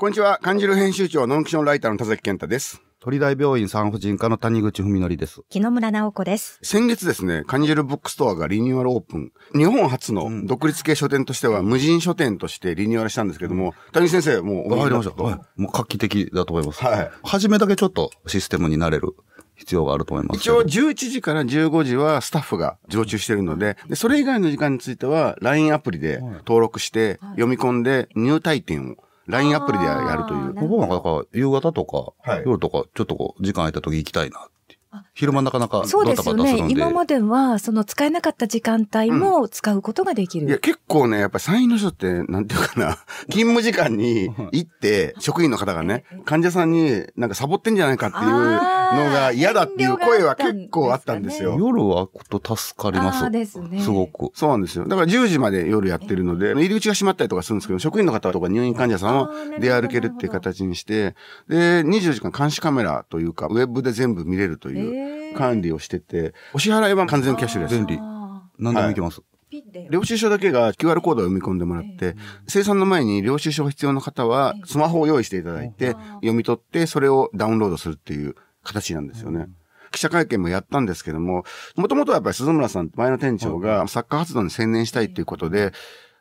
こんにちは。漢字る編集長、ノンキションライターの田崎健太です。鳥大病院産婦人科の谷口文則です。木野村直子です。先月ですね、漢字るブックストアがリニューアルオープン。日本初の独立系書店としては無人書店としてリニューアルしたんですけども、谷口先生、もうお入りました。とはい。もう画期的だと思います。はい。初めだけちょっとシステムになれる必要があると思います。一応11時から15時はスタッフが常駐してるので、でそれ以外の時間については LINE アプリで登録して読み込んで入退店を LINE アプリでやるという。僕もなんか夕方とか、はい夜とか、ちょっとこう、時間空いた時行きたいなって。昼間なかなかそうですよね。今までは、その使えなかった時間帯も使うことができる。いや、結構ね、やっぱり産院の人って、なんていうかな、勤務時間に行って、職員の方がね、患者さんになんかサボってんじゃないかっていうのが嫌だっていう声は結構あったんですよ。夜は空くと助かります。あーですねすごく。そうなんですよ。だから10時まで夜やってるので、入り口が閉まったりとかするんですけど、職員の方とか入院患者さんを出歩けるっていう形にして、で、24時間監視カメラというか、ウェブで全部見れるという管理をしてて、お支払いは完全キャッシュレス。便利。あ何でも行けます。ーピッで領収書だけが QR コードを読み込んでもらって、生産の前に領収書が必要な方はスマホを用意していただいて、読み取ってそれをダウンロードするっていう形なんですよね。記者会見もやったんですけども、もともとはやっぱり鈴村さん、前の店長がサッカー活動に専念したいっていうことで、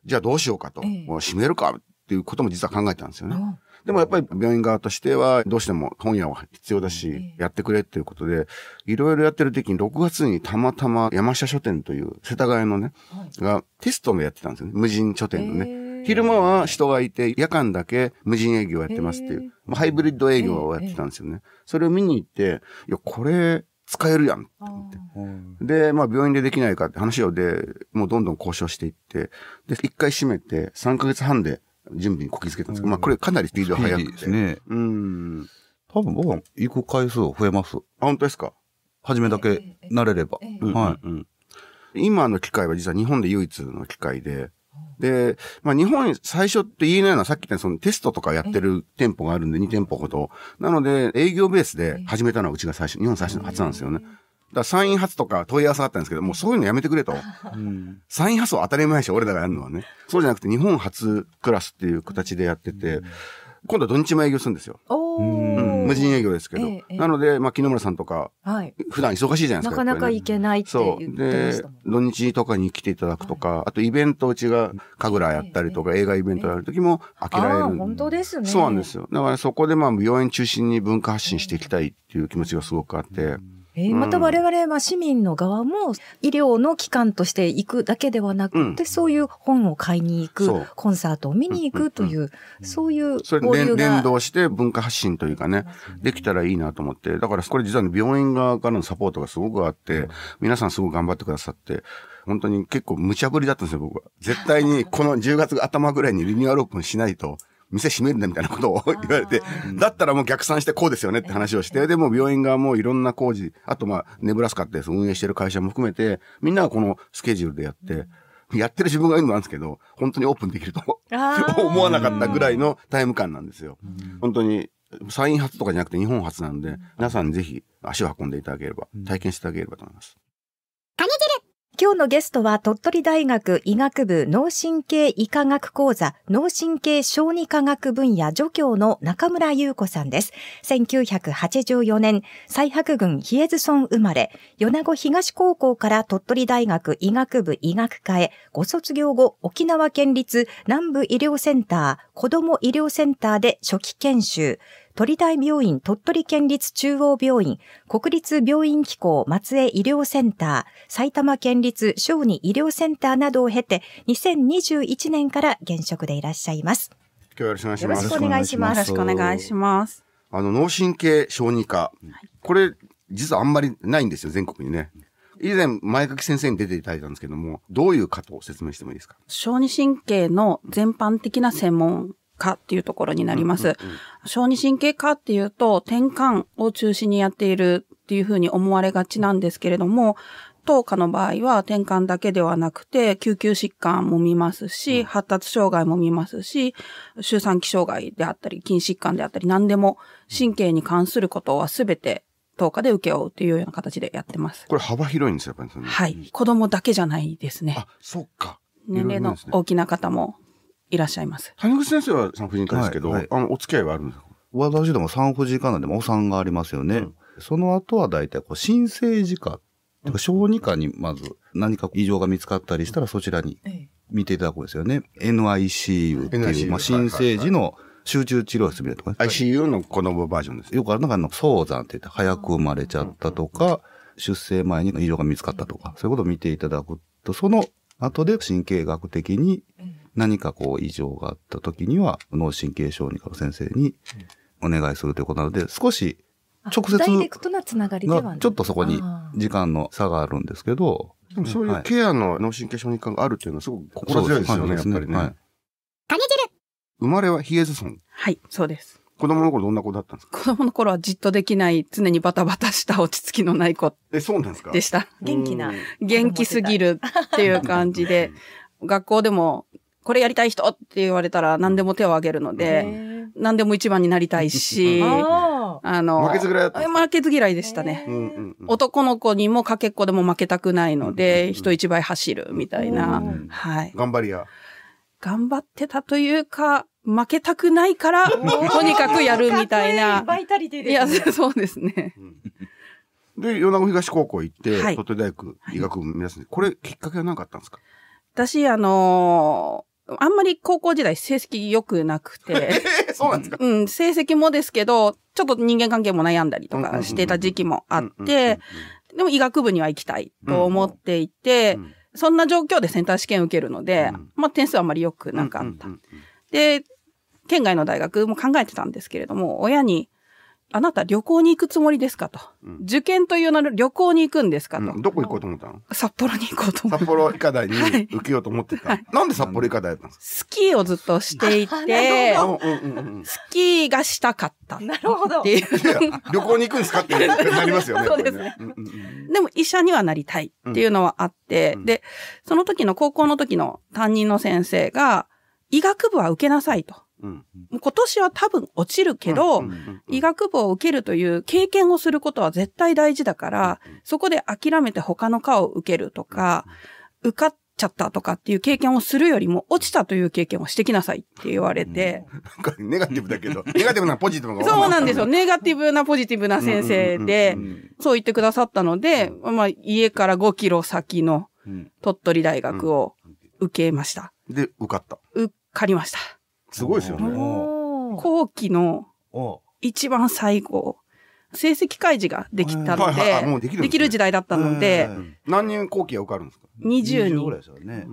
じゃあどうしようかと、ええ。もう閉めるかっていうことも実は考えたんですよね。うんでもやっぱり病院側としてはどうしても本屋は必要だしえ、やってくれっていうことで、いろいろやってる時に6月にたまたま山下書店という世田谷のね、がテストもやってたんですよね。無人書店のね。昼間は人がいて、夜間だけ無人営業をやってますっていう、まあ、ハイブリッド営業をやってたんですよね。それを見に行って、いや、これ使えるやん。あーで、まあ病院でできないかって話をで、もうどんどん交渉していって、で、一回閉めて3ヶ月半で準備にこぎつけたんですけど、まあこれかなりスピードが速くて。いいですね。うん。多分僕は行く回数増えます。あ、本当ですか？初めだけ慣れれば。はい。今の機械は実は日本で唯一の機械で、で、まあ日本最初って言えないのはさっき言ったそのテストとかやってる店舗があるんで2店舗ほど。なので営業ベースで始めたのはうちが最初、日本最初の初なんですよね。だから産院発とか問い合わせがあったんですけど、もうそういうのやめてくれと。うん産院発は当たり前でしょ、俺らがやるのはね。そうじゃなくて日本初クラスっていう形でやってて、今度は土日も営業するんですよ。おうんー無人営業ですけど。ええええなので、まあ木野村さんとか、はい。普段忙しいじゃないですか。なかなかやっぱりね行けないってそう。言ってまでしたもん。、土日とかに来ていただくとか、あとイベントうちが神楽やったりとか、映画イベントやるときも開けられる。本当ですね。そうなんですよ。だからそこでまあ病院中心に文化発信していきたいっていう気持ちがすごくあって。えーまた我々は市民の側も医療の機関として行くだけではなくて、うんそういう本を買いに行く、コンサートを見に行くという、そういうそれ交流が。連連動して文化発信というかね、できたらいいなと思って。だからこれ実はね病院側からのサポートがすごくあって、皆さんすごく頑張ってくださって、本当に結構無茶ぶりだったんですよ、僕は。絶対にこの10月頭ぐらいにリニューアルオープンしないと、店閉めるんだみたいなことを言われて、だったらもう逆算してこうですよねって話をして、でも病院側もいろんな工事、あとまあ、ネブラスカって運営してる会社も含めて、みんながこのスケジュールでやって、やってる自分がいるのなんですけど、本当にオープンできると 思わなかったぐらいのタイム感なんですよ。本当に、サイン発とかじゃなくて日本初なんで、皆さんぜひ足を運んでいただければ、体験していただければと思います。今日のゲストは鳥取大学医学部脳神経医科学講座脳神経小児科学分野助教の中村優子さんです。1984年、西白郡比叡津村生まれ、米子東高校から鳥取大学医学部医学科へ、ご卒業後、沖縄県立南部医療センター、子ども医療センターで初期研修、鳥大病院鳥取県立中央病院、国立病院機構松江医療センター、埼玉県立小児医療センターなどを経て、2021年から現職でいらっしゃいます。今日はよろしくお願いします。よろしくお願いしますよろしくお願いします。あの、脳神経小児科。これ、実はあんまりないんですよ、全国にね。以前、前垣先生に出ていただいたんですけども、どういう科と説明してもいいですか？小児神経の全般的な専門家っていうところになります。小児神経科っていうと、転換を中心にやっているっていうふうに思われがちなんですけれども、当科の場合は転換だけではなくて、救急疾患も見ますし、発達障害も見ますし、周産期障害であったり、筋疾患であったり、何でも神経に関することはすべて当科で請け負うというような形でやってます。これ幅広いんですよ、やっぱりその。はい。子供だけじゃないですねあ。、そっか。年齢の大きな方もいらっしゃいます。谷口先生は産婦人科ですけど、はいはいあの、お付き合いはあるんですか？私ども産婦人科なんでもお産がありますよね。うんその後は大体こう、新生児科、てか小児科にまず何か異常が見つかったりしたらそちらに見ていただくんですよね。NICU っていう、NICU まあ、新生児の集中治療室みたいなとこね ?ICU の子供バージョンです。よくあるのが、あの、早産って言って早く生まれちゃったとか、出生前に異常が見つかったとか、そういうことを見ていただくと、その後で神経学的に何かこう異常があった時には、脳神経小児科の先生にお願いするということなので、少し直接ダイレクトなつながりではない。がちょっとそこに時間の差があるんですけど、でもそういうはいケアの脳神経小児科があるっていうのはすごく心強いですよね、やっぱりね。はい生まれはヒエズソン。はい、そうです。子供の頃どんな子だったんですか？子供の頃はじっとできない、常にバタバタした落ち着きのない子え、そうなんですか？でした。元気な。元気すぎるっていう感じで、学校でも、これやりたい人って言われたら何でも手を挙げるので、何でも一番になりたいし、ああの、負けず嫌い負けず嫌いでしたね。男の子にもかけっこでも負けたくないのうんで、人一倍走るみたいな。うん。はい。頑張り屋。頑張ってたというか、負けたくないから、とにかくやるみたいな。バイタリティいや、ですね。そうですね。で、米子東高校行って、はい。鳥取大学医学部目指す。んで、これきっかけは何かあったんですか？私、あのーあんまり高校時代成績良くなくて、え そうなんですか？うん、成績もですけど、ちょっと人間関係も悩んだりとかしてた時期もあって、でも医学部には行きたいと思っていて、うんそんな状況でセンター試験受けるので、うんまあ点数はあまり良くなかった。うんうんうん。で、県外の大学も考えてたんですけれども、親に、あなた旅行に行くつもりですかと。うん受験という名の旅行に行くんですかと。うんどこ行こうと思ったの？札幌に行こうと思って。札幌医科大にはい受けようと思ってた。なんで札幌医科大だったんですスキーをずっとしていてスキーがしたかったっなるほどて。いう。いや、旅行に行くんですかってなりますよね。そうですねでも医者にはなりたいっていうのはあって、うんで、その時の高校の時の担任の先生が、医学部は受けなさいと。今年は多分落ちるけど、うん。うん。うん。医学部を受けるという経験をすることは絶対大事だから、そこで諦めて他の科を受けるとか、受かっちゃったとかっていう経験をするよりも、落ちたという経験をしてきなさいって言われて、なん。かネガティブだけど、ネガティブなポジティブがそうなん。ですよ。ネガティブなポジティブな先生でうん。うん。うん、そう言ってくださったので、まあ、家から5キロ先のうん。鳥取大学を受けました。で、受かった。受かりました。すごいですよね。後期のお。一番最後、成績開示ができたので、できる時代だったので、何人後期が受かるんですか？20 20ぐらい人、ですよね。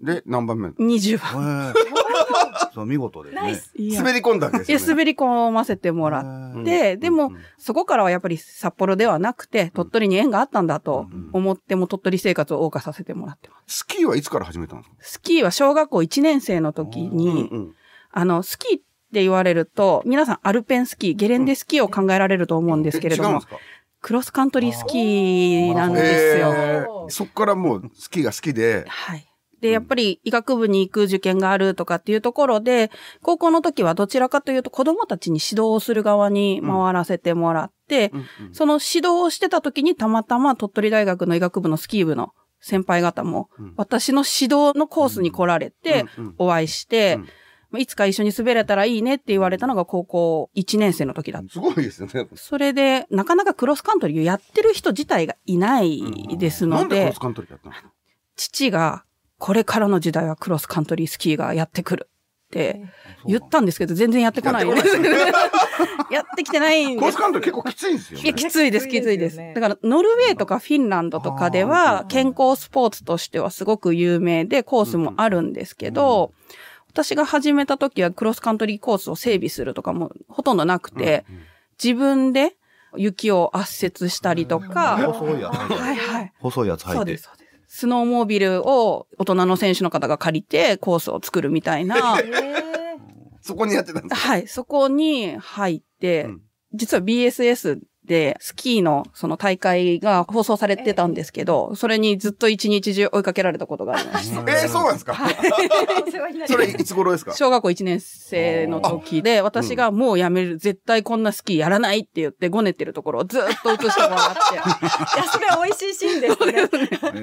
で、何番目？20番。そう、見事ですね。滑り込んだわけですよ、いや、ね。滑り込ませてもらっうんて、でもうん、そこからはやっぱり札幌ではなくて、鳥取に縁があったんだと思っても、鳥取生活を謳歌させてもらってます。スキーはいつから始めたんですか？スキーは小学校1年生の時に、うんあの、スキーって言われると、皆さんアルペンスキー、ゲレンデスキーを考えられると思うんですけれどもうんです、か？クロスカントリースキーなんですよ。えー。そっからもうスキーが好きで、はい。で、やっぱり医学部に行く受験があるとかっていうところで、高校の時はどちらかというと子供たちに指導をする側に回らせてもらって、うんうん。その指導をしてた時にたまたま鳥取大学の医学部のスキー部の先輩方もうん。私の指導のコースに来られてうんうん。お会いしてうん、まあいつか一緒に滑れたらいいねって言われたのが高校1年生の時だった。すごいですよね。それで、なかなかクロスカントリーをやってる人自体がいないですのでなんでクロス、カントリーやったんですか父が、これからの時代はクロスカントリースキーがやってくるって言ったんですけど、全然やってこない。やってこないやってきてないんクロスです。カントリー結構きついんですよ、いや、ね。きついです、きついです。きついですよねだから、ノルウェーとかフィンランドとかでは、健康スポーツとしてはすごく有名で、コースもあるんですけど、私が始めた時はクロスカントリーコースを整備するとかもほとんどなくて、自分で雪を圧雪したりとか、細いやつ。はいはい。細いやつ履いてそうです、。そうです。スノーモービルを大人の選手の方が借りてコースを作るみたいな、そこにやってたんですか？はい、そこに入って、うん実は BSS でスキーのその大会が放送されてたんですけど、それにずっと一日中追いかけられたことがありました。えー、そうなんですか？それいつ頃ですか？小学校1年生の時で、私がもうやめる、絶対こんなスキーやらないって言ってごねてるところをずっと映してもらって。いや、それは美味しいシーンですね。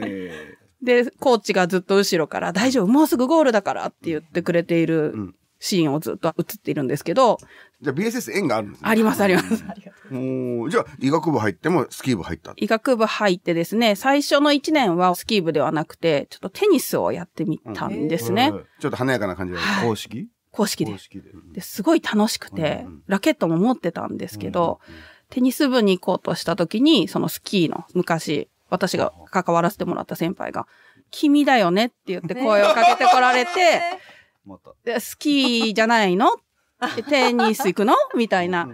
え で、コーチがずっと後ろから、大丈夫、もうすぐゴールだからって言ってくれているうんシーンをずっと映っているんですけど、じゃあ BSS 縁があるんですね。ありますあります。じゃあ医学部入ってもスキー部入った。医学部入ってですね、最初の1年はスキー部ではなくて、ちょっとテニスをやってみたんですね。うんちょっと華やかな感じで。はい公式？公式で公。式で。ですごい楽しくてうん、ラケットも持ってたんですけど、テニス部に行こうとした時に、そのスキーの昔、私が関わらせてもらった先輩が、君だよねって言って声をかけてこられて、また。でスキーじゃないの？でテニス行くの？みたいな。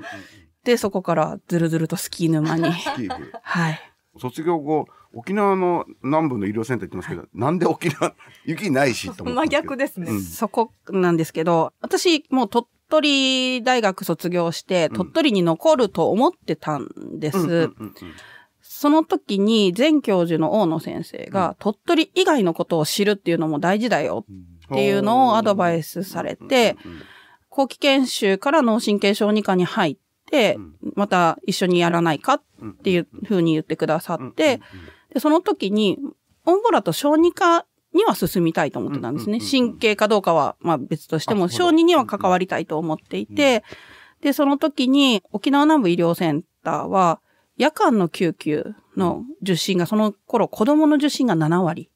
で、そこからずるずるとスキー沼に。スキー部。はい。卒業後、沖縄の南部の医療センター行ってますけど、なんで沖縄、雪ないしと思って。真逆ですね。うんそこなんですけど、私もう鳥取大学卒業して、鳥取に残ると思ってたんです。その時に前教授の大野先生が、鳥取以外のことを知るっていうのも大事だよっていうのをアドバイスされて、後期研修から脳神経小児科に入って、また一緒にやらないかっていうふうに言ってくださって、で、その時に、オンボラと小児科には進みたいと思ってたんですね。神経かどうかは、まあ別としても、小児には関わりたいと思っていて、で、その時に沖縄南部医療センターは、夜間の救急の受診が、その頃子供の受診が7割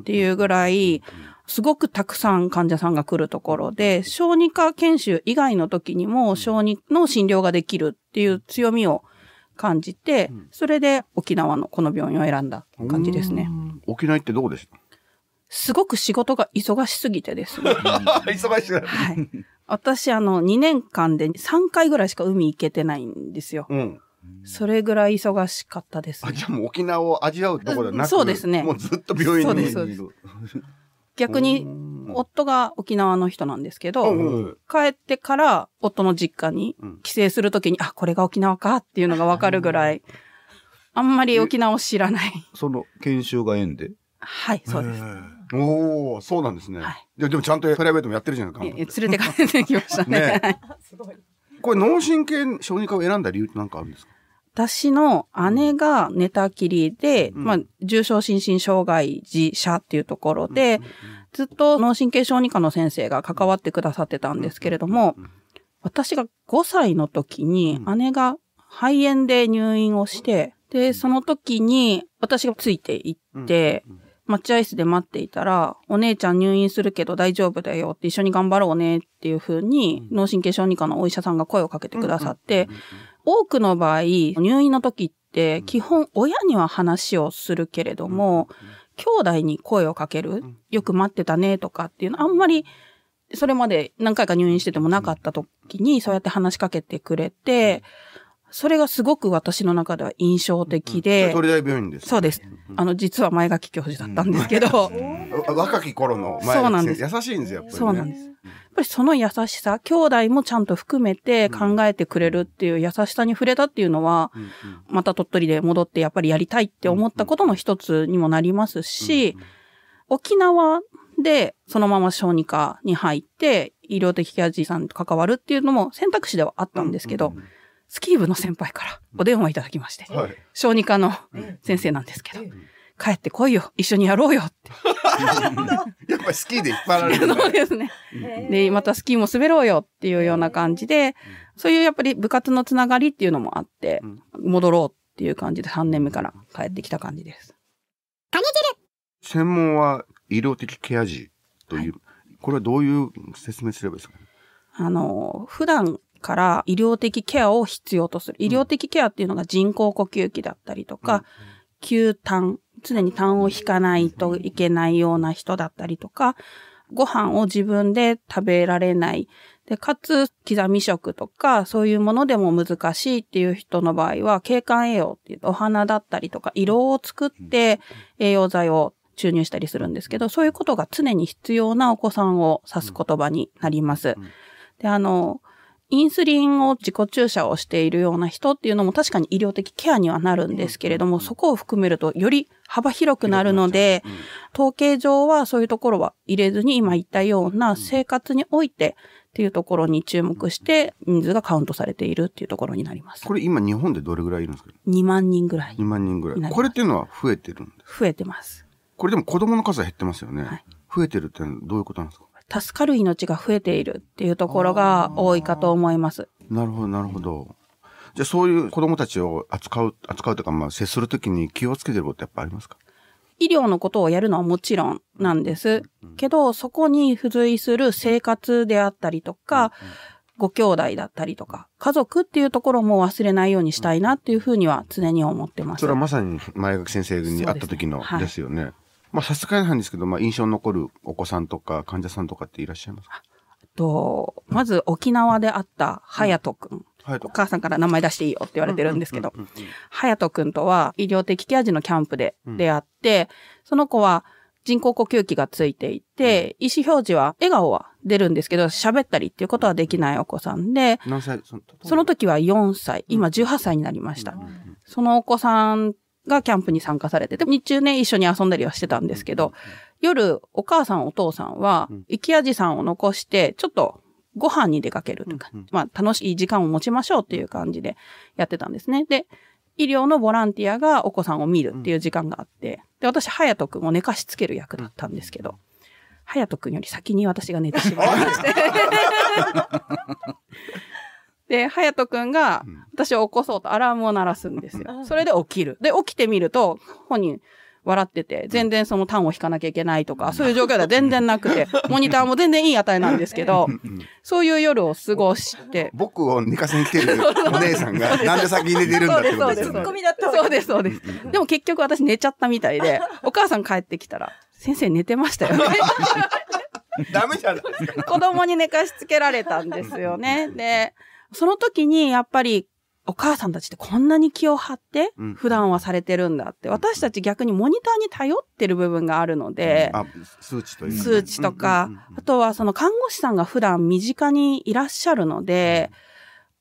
っていうぐらい、すごくたくさん患者さんが来るところで、小児科研修以外の時にも小児の診療ができるっていう強みを感じて、それで沖縄のこの病院を選んだ感じですね。沖縄行ってどうでした？すごく仕事が忙しすぎてですね。忙しい。はい。私、あの、2年間で3回ぐらいしか海行けてないんですよ。うん。それぐらい忙しかったですあ、ねじゃあもう沖縄を味わうところではなくそうですねもうずっと病院にそうです逆に、夫が沖縄の人なんですけど、うん帰ってから夫の実家にうん帰省するときに、あ、これが沖縄かっていうのがわかるぐらい、あんまり沖縄を知らない。その研修が縁で？はい、そうです。おおそうなんですね。はいででもちゃんとプライベートもやってるじゃないか。連れて帰ってきましたね。ねはいこれ脳神経小児科を選んだ理由って何かあるんですか？私の姉が寝たきりで、うん。まあ、重症心身障害児者っていうところで、ずっと脳神経小児科の先生が関わってくださってたんですけれども、私が5歳の時に姉が肺炎で入院をして、で、その時に私がついて行って、待合室で待っていたら、お姉ちゃん入院するけど大丈夫だよって一緒に頑張ろうねっていう風に、脳神経小児科のお医者さんが声をかけてくださって、多くの場合、入院の時って基本親には話をするけれども、兄弟に声をかける、よく待ってたねとかっていうのあんまり、それまで何回か入院しててもなかった時に、そうやって話しかけてくれて、それがすごく私の中では印象的で、鳥大病院です。そうです。あの、実は前垣教授だったんですけど、わ若き頃の前。そうなんです。優しいんですよ、やっぱり、ね。そうなんです。やっぱりその優しさ、兄弟もちゃんと含めて考えてくれるっていう優しさに触れたっていうのは、うんうん。また鳥取で戻ってやっぱりやりたいって思ったことの一つにもなりますし、沖縄でそのまま小児科に入って医療的ケア児さんと関わるっていうのも選択肢ではあったんですけど、スキー部の先輩からお電話いただきまして、はい。小児科の先生なんですけど、帰ってこいよ、一緒にやろうよって。やっぱりスキーでいっぱいあるんですそうね。ですね。で、またスキーも滑ろうよっていうような感じで、そういうやっぱり部活のつながりっていうのもあって、戻ろうっていう感じで3年目から帰ってきた感じです。専門は医療的ケア児という、これはどういう説明すればいいですかね？あの、普段から医療的ケアを必要とする。医療的ケアっていうのが人工呼吸器だったりとか、吸痰、常に痰を引かないといけないような人だったりとか、ご飯を自分で食べられない。で、かつ、刻み食とか、そういうものでも難しいっていう人の場合は、景観栄養っていうお花だったりとか、色を作って栄養剤を注入したりするんですけど、そういうことが常に必要なお子さんを指す言葉になります。で、あの、インスリンを自己注射をしているような人っていうのも確かに医療的ケアにはなるんですけれども、そこを含めるとより幅広くなるので、統計上はそういうところは入れずに今言ったような生活においてっていうところに注目して人数がカウントされているっていうところになります。これ今日本でどれぐらいいるんですか？2万人ぐらい ?2 万人ぐらい。これっていうのは増えてるんです。増えてます。これでも子供の数は減ってますよね。はい増えてるってどういうことなんですか？助かる命が増えているっていうところが多いかと思います。なるほど、なるほど。じゃあそういう子供たちを扱う、扱うというか、まあ接するときに気をつけてることってやっぱありますか？医療のことをやるのはもちろんなんです。けど、そこに付随する生活であったりとか、ご兄弟だったりとか、家族っていうところも忘れないようにしたいなっていうふうには常に思ってます。それはまさに前垣先生に会った時のそうですねはいですよね。まあ差し支えないんですけど、まあ印象に残るお子さんとか患者さんとかっていらっしゃいます？かと、まず沖縄で会った隼人くん。はいお母さんから名前出していいよって言われてるんですけど、隼人くんとは医療的ケア児のキャンプで出会って、その子は人工呼吸器がついていて、意思表示は、笑顔は出るんですけど、喋ったりっていうことはできないお子さんで、何歳？そのその時は4歳、今18歳になりました。そのお子さんがキャンプに参加されてて、日中ね、一緒に遊んだりはしてたんですけど、夜、お母さんお父さんは、生き味さんを残して、ちょっとご飯に出かけるというか、まあ楽しい時間を持ちましょうっていう感じでやってたんですね。で、医療のボランティアがお子さんを見るっていう時間があって、で、私、隼人くんを寝かしつける役だったんですけど、隼人くんより先に私が寝てしまいまして。で、隼人くんが、私を起こそうとアラームを鳴らすんですよ。それで起きる。で、起きてみると、本人、笑ってて、全然その単を引かなきゃいけないとか、そういう状況では全然なくて、モニターも全然いい値なんですけど、そういう夜を過ごして、僕を寝かせに来てるお姉さんが、なんで先に寝てるんだってことですよね。ツッコミだったそうです、そうです。でも結局私寝ちゃったみたいで、お母さん帰ってきたら、先生寝てましたよね。ダメじゃないですか。子供に寝かしつけられたんですよね。で、その時にやっぱり、お母さんたちってこんなに気を張ってうん。普段はされてるんだって、私たち逆にモニターに頼ってる部分があるので、あ、数値というかね数値とか、あとはその看護師さんが普段身近にいらっしゃるので、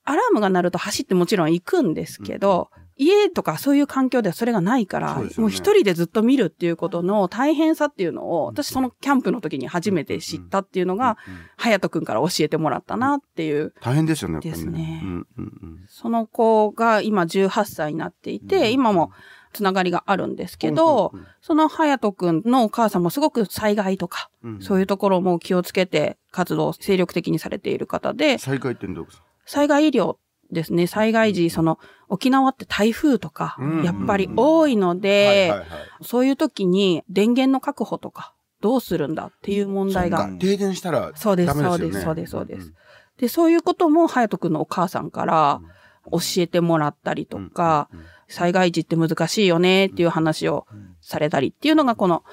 アラームが鳴ると走ってもちろん行くんですけど、家とかそういう環境ではそれがないから、そうね。もう一人でずっと見るっていうことの大変さっていうのを、私そのキャンプの時に初めて知ったっていうのが、隼人くんから教えてもらったなっていう、大変ですよね、ですね。うんうんうん。その子が今18歳になっていて、今もつながりがあるんですけど、うんうんうんその隼人くんのお母さんもすごく災害とか、うんそういうところも気をつけて活動を精力的にされている方で、災害ってどうですか？災害医療ですね、災害時、その沖縄って台風とかうん、やっぱり多いのはいでそういう時に電源の確保とか、どうするんだっていう問題が。停電したらそうですダメですよね。そうですそうですそうです。んで、そういうことも、隼人くんのお母さんから教えてもらったりとか、災害時って難しいよねっていう話をされたりっていうのがこの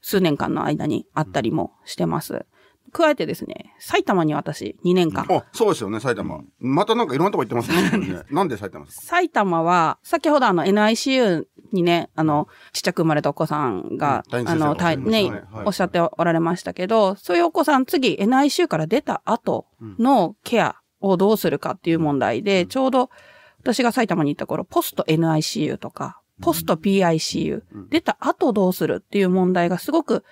数年間の間にあったりもしてます。加えてですね、埼玉に私2年間。あ、そうですよね、埼玉。またなんかいろんなとこ行ってますね。なんで埼玉ですか？埼玉は、先ほどあの NICU にね、あの、ちっちゃく生まれたお子さんが、うん。あの、ね。はい。おっしゃっておられましたけど、そういうお子さん次 NICU から出た後のケアをどうするかっていう問題で、ちょうど私が埼玉に行った頃、ポスト NICU とか、ポスト PICU、出た後どうするっていう問題がすごく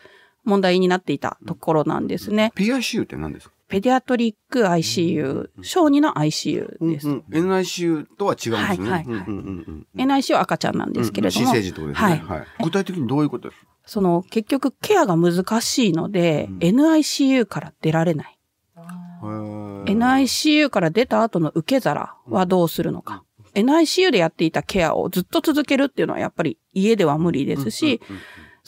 問題になっていたところなんですね。?PICU って何ですか？ペディアトリック ICU、小児の ICU です。うん NICU とは違うんですね。はいはいはいうんうんうんうん NICU は赤ちゃんなんですけれども、新生児ってことですね。はいはい。具体的にどういうことですか？その結局ケアが難しいので、NICU から出られない。NICU から出た後の受け皿はどうするのか。NICU でやっていたケアをずっと続けるっていうのはやっぱり家では無理ですし、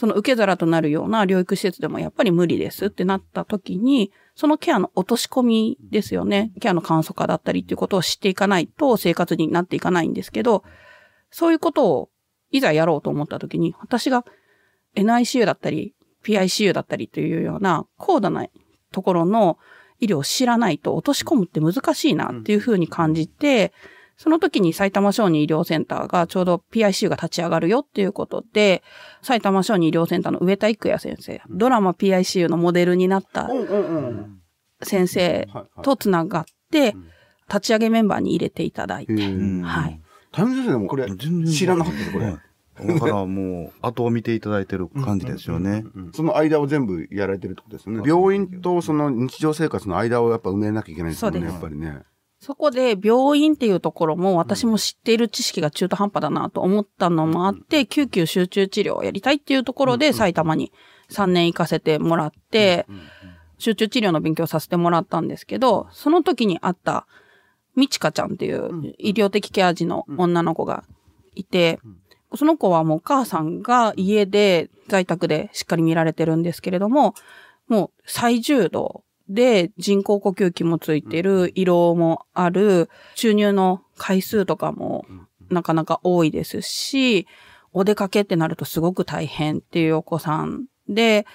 その受け皿となるような療育施設でもやっぱり無理ですってなった時に、そのケアの落とし込みですよね。ケアの簡素化だったりっていうことを知っていかないと生活になっていかないんですけど、そういうことをいざやろうと思った時に、私が NICU だったり、PICU だったりというような高度なところの医療を知らないと落とし込むって難しいなっていうふうに感じて、その時に埼玉小児医療センターがちょうど PICU が立ち上がるよっていうことで、埼玉小児医療センターの上田育也先生、ドラマ PICU のモデルになった。先生とつながって、立ち上げメンバーに入れていただいて、へはい。タイム先生でもこれ全然知らなかったですこれ。はいだからもう、後を見ていただいてる感じですよね。その間を全部やられてるってことですよね。病院とその日常生活の間をやっぱ埋めなきゃいけないですもんね、やっぱりね。そこで病院っていうところも私も知っている知識が中途半端だなと思ったのもあって、救急集中治療をやりたいっていうところで埼玉に3年行かせてもらって、集中治療の勉強させてもらったんですけど、その時に会った、みちかちゃんっていう医療的ケア児の女の子がいて、その子はもうお母さんが家で在宅でしっかり見られてるんですけれども、もう最重度で人工呼吸器もついてる、胃ろうもある、注入の回数とかもなかなか多いですし、お出かけってなるとすごく大変っていうお子さんで、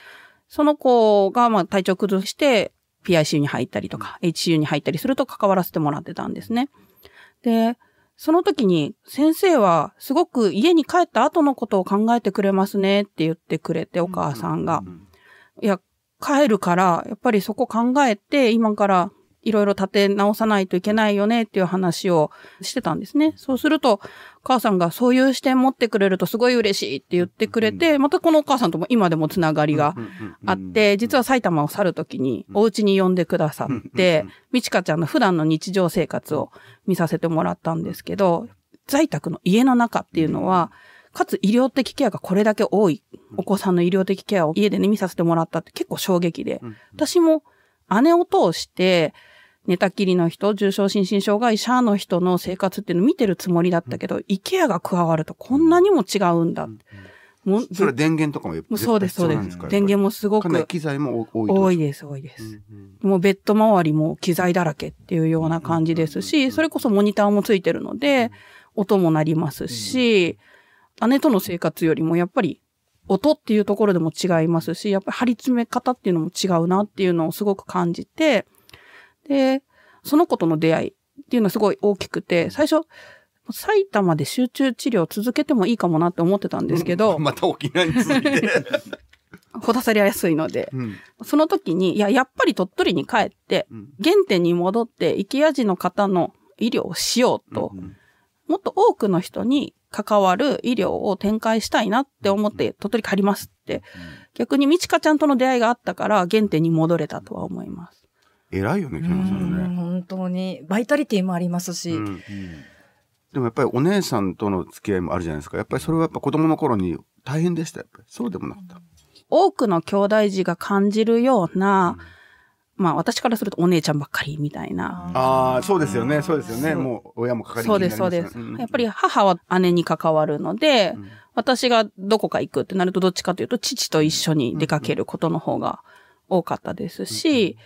その子がまあ体調崩して PICU に入ったりとか HCU に入ったりすると関わらせてもらってたんですね。で、その時に先生はすごく家に帰った後のことを考えてくれますねって言ってくれてお母さんが。いや、帰るから、やっぱりそこ考えて、今からいろいろ立て直さないといけないよねっていう話をしてたんですね。そうすると、お母さんがそういう視点持ってくれるとすごい嬉しいって言ってくれて、またこのお母さんとも今でもつながりがあって、実は埼玉を去るときにお家に呼んでくださって、みちかちゃんの普段の日常生活を見させてもらったんですけど、在宅の家の中っていうのは、かつ医療的ケアがこれだけ多い、お子さんの医療的ケアを家でね、見させてもらったって結構衝撃で、私も姉を通して、寝たきりの人、重症心身障害者の人の生活っていうのを見てるつもりだったけど、イケアが加わるとこんなにも違うんだ。もうそれは電源とかもやっぱもうそうです、そうです。電源もすごくかなり機材も多い多いでです、多いです。もうベッド周りも機材だらけっていうような感じですし、それこそモニターもついてるので、音も鳴りますし、姉との生活よりもやっぱり音っていうところでも違いますし、やっぱり張り詰め方っていうのも違うなっていうのをすごく感じて、で、その子との出会いっていうのはすごい大きくて、最初、埼玉で集中治療を続けてもいいかもなって思ってたんですけど、また沖縄に続いて。ほださりやすいので、うん。その時に、いや、やっぱり鳥取に帰って、うん。原点に戻って、生き味の方の医療をしようと、うん。もっと多くの人に関わる医療を展開したいなって思って、鳥取帰りますって。逆にみちかちゃんとの出会いがあったから、原点に戻れたとは思います。偉いよね、木村さんね。本当に、バイタリティもありますし、うんでもやっぱりお姉さんとの付き合いもあるじゃないですか。やっぱりそれはやっぱ子供の頃に大変でした。やっぱりそうでもなかった。多くの兄弟児が感じるような、まあ私からするとお姉ちゃんばっかりみたいな。ああ、そうですよね。そうですよね。もう親もかかり気そうです、になりますよねそうです。んやっぱり母は姉に関わるので、ん私がどこか行くってなるとどっちかというと父と一緒に出かけることの方が多かったですし、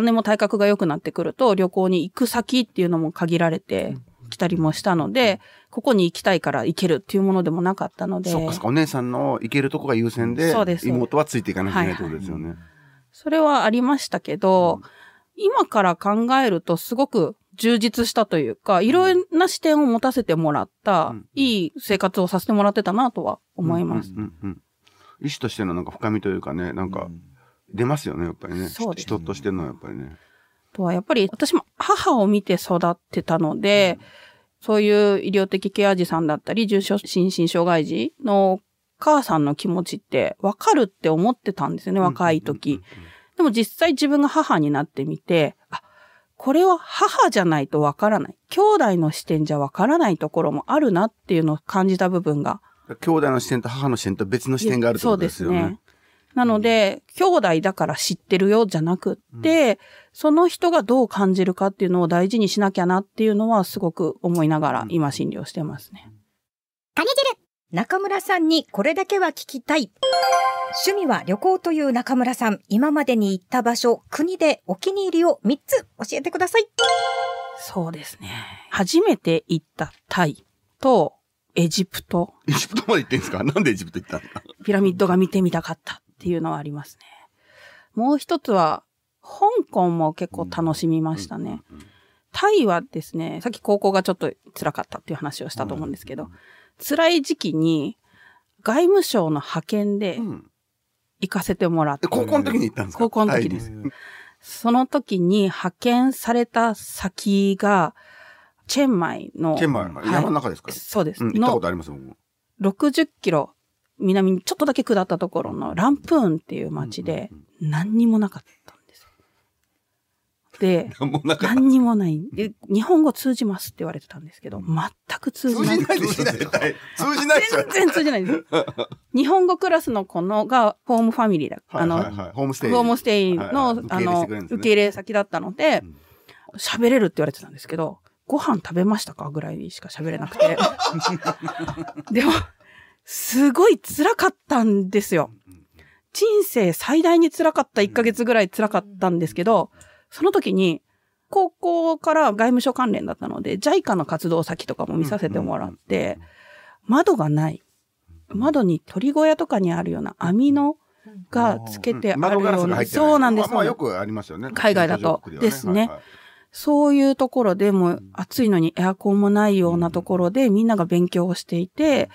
姉も体格が良くなってくると旅行に行く先っていうのも限られてきたりもしたので、ここに行きたいから行けるっていうものでもなかったので、そっかそっか。お姉さんの行けるとこが優先でそうです妹はついていかなきゃいけないってことですよね。それはありましたけど、今から考えるとすごく充実したというか、いろんな視点を持たせてもらった、うんいい生活をさせてもらってたなとは思います。うんうんうん医師としてのなんか深みというかね、なんか出ますよね、やっぱりね。そうです人としてのやっぱりね。あとはやっぱり私も母を見て育ってたので、そういう医療的ケア児さんだったり、重症心身障害児のお母さんの気持ちってわかるって思ってたんですよね、若い時。でも実際自分が母になってみて、あ、これは母じゃないとわからない。兄弟の視点じゃわからないところもあるなっていうのを感じた部分が兄弟の視点と母の視点と別の視点があるってことですよね。そうですね。なので、兄弟だから知ってるよじゃなくって、その人がどう感じるかっていうのを大事にしなきゃなっていうのはすごく思いながら今診療してますね。中村さんにこれだけは聞きたい。趣味は旅行という中村さん、今までに行った場所、国でお気に入りを3つ教えてください。そうですね。初めて行ったタイとエジプト、エジプトまで行ってんですか？なんでエジプト行ったんですかピラミッドが見てみたかったっていうのはありますね。もう一つは、香港も結構楽しみましたね。タイはですね、さっき高校がちょっと辛かったっていう話をしたと思うんですけど、辛い時期に外務省の派遣でうん。行かせてもらって、え高校の時に行ったんですか？高校の時です。その時に派遣された先が、チェンマイの、チェンマイ、はい。山の中ですか？そうです。うん、行ったこのとあります？僕も。60キロ南にちょっとだけ下ったところのランプーンっていう街で何にもなかったんですよ。で、なんもなかった。何にもない。で日本語通じますって言われてたんですけど、全く通じない。通じないでしょ、絶対。通じないで。全然通じないです。日本語クラスの子のがホームファミリーだ。あの、ホームステイ。ホームステイの、あの、受け入れ先だったのでうん、喋、れるって言われてたんですけど、ご飯食べましたかぐらいしか喋れなくて。でも、すごい辛かったんですよ。人生最大に辛かった1ヶ月ぐらい辛かったんですけど、その時に、高校から外務省関連だったので、JICA の活動先とかも見させてもらって、窓がない。窓に鳥小屋とかにあるような網のがつけてあるような。そうなんです。まあまあよくありますよね。海外だと。ですね。そういうところでもう暑いのにエアコンもないようなところでみんなが勉強をしていて、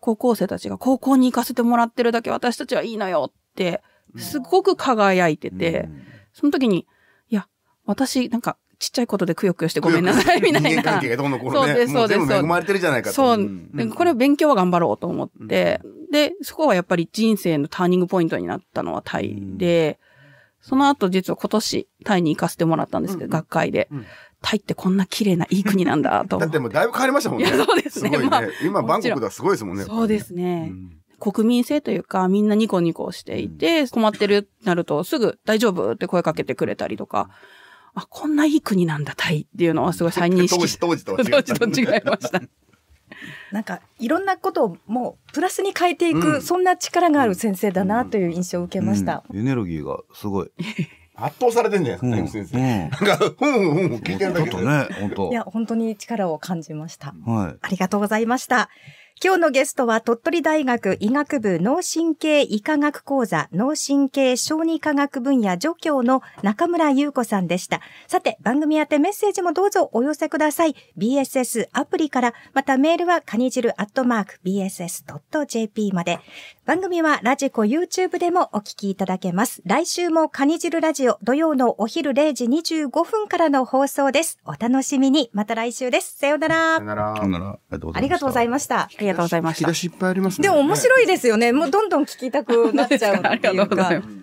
高校生たちが高校に行かせてもらってるだけ私たちはいいのよって、すごく輝いてて、その時に、私なんかちっちゃいことでくよくよしてごめんなさいみたいな人間関係。がどんどんこそうね。ですそうですも全部恵まれてるじゃないかと。そう。んでこれ勉強は頑張ろうと思って、で、そこはやっぱり人生のターニングポイントになったのはタイで、その後実は今年タイに行かせてもらったんですけど、うん学会で、うんタイってこんな綺麗ないい国なんだと。だってもうだいぶ変わりましたもんね。い やそうですねすね。まあ今、バンコクではすごいですもんね。そうですね。うん国民性というか、みんなニコニコしていて、困ってるってなるとすぐ大丈夫って声かけてくれたりとか、あ、こんないい国なんだ、タイっていうのはすごい再認識当時、当時とは違当う。時と違いました。なんかいろんなことをもうプラスに変えていく、うんそんな力がある先生だなという印象を受けました。うんエネルギーがすごい。圧倒されてんじゃないうん。ですか、うん先生。なんか、ふんふんふん聞いてるだけで。ちょっとね、本当いや本当に力を感じました。はい。ありがとうございました。今日のゲストは鳥取大学医学部脳神経医科学講座脳神経小児科学分野助教の中村優子さんでした。さて番組宛てメッセージもどうぞお寄せください。BSS アプリからまたメールはかにじるアットマーク BSS.jp まで。番組はラジコ YouTube でもお聞きいただけます。来週もカニ汁ラジオ土曜のお昼0時25分からの放送です。お楽しみに。また来週です。さようならさよ。ならほんなら、ありがとうございましたありがとうございました。ありがとうございました引き出。しいっぱいありますね。でも面白いですよね。もうどんどん聞きたくなっちゃうっていうか。ありがとうございます